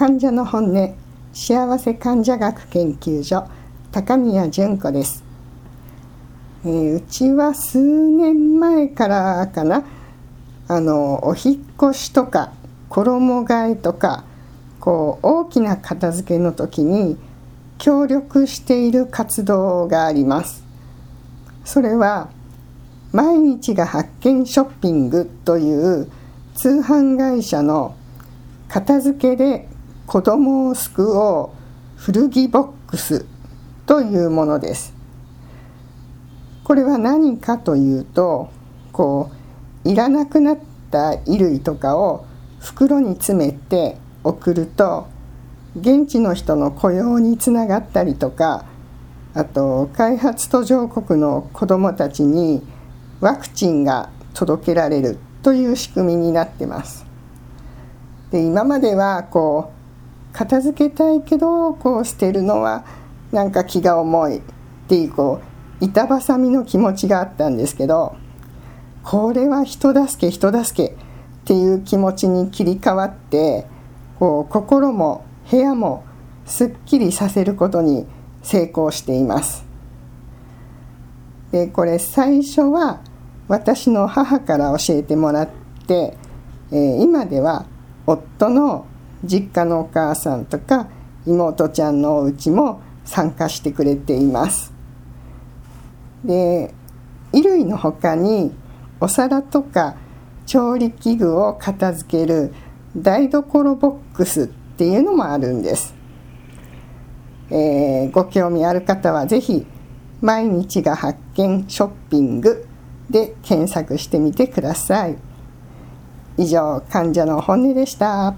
患者の本音幸せ患者学研究所高宮純子です、えー、うちは数年前からかなあのお引越しとか衣替えとかこう大きな片付けの時に協力している活動があります。それは毎日が発見ショッピングという通販会社の片付けで子供を救おう古着ボックスというものです。これは何かというとこういらなくなった衣類とかを袋に詰めて送ると現地の人の雇用につながったりとかあと開発途上国の子どもたちにワクチンが届けられるという仕組みになってます。で今まではこう片付けたいけどこう捨てるのはなんか気が重いっていうこう板挟みの気持ちがあったんですけどこれは人助け人助けっていう気持ちに切り替わってこう心も部屋もすっきりさせることに成功しています。でこれ最初は私の母から教えてもらって、えー、今では夫の実家のお母さんとか妹ちゃんのお家も参加してくれています。で衣類の他にお皿とか調理器具を片付ける台所ボックスっていうのもあるんです。えー、ご興味ある方は是非毎日が発見ショッピングで検索してみてください。以上、患者の本音でした。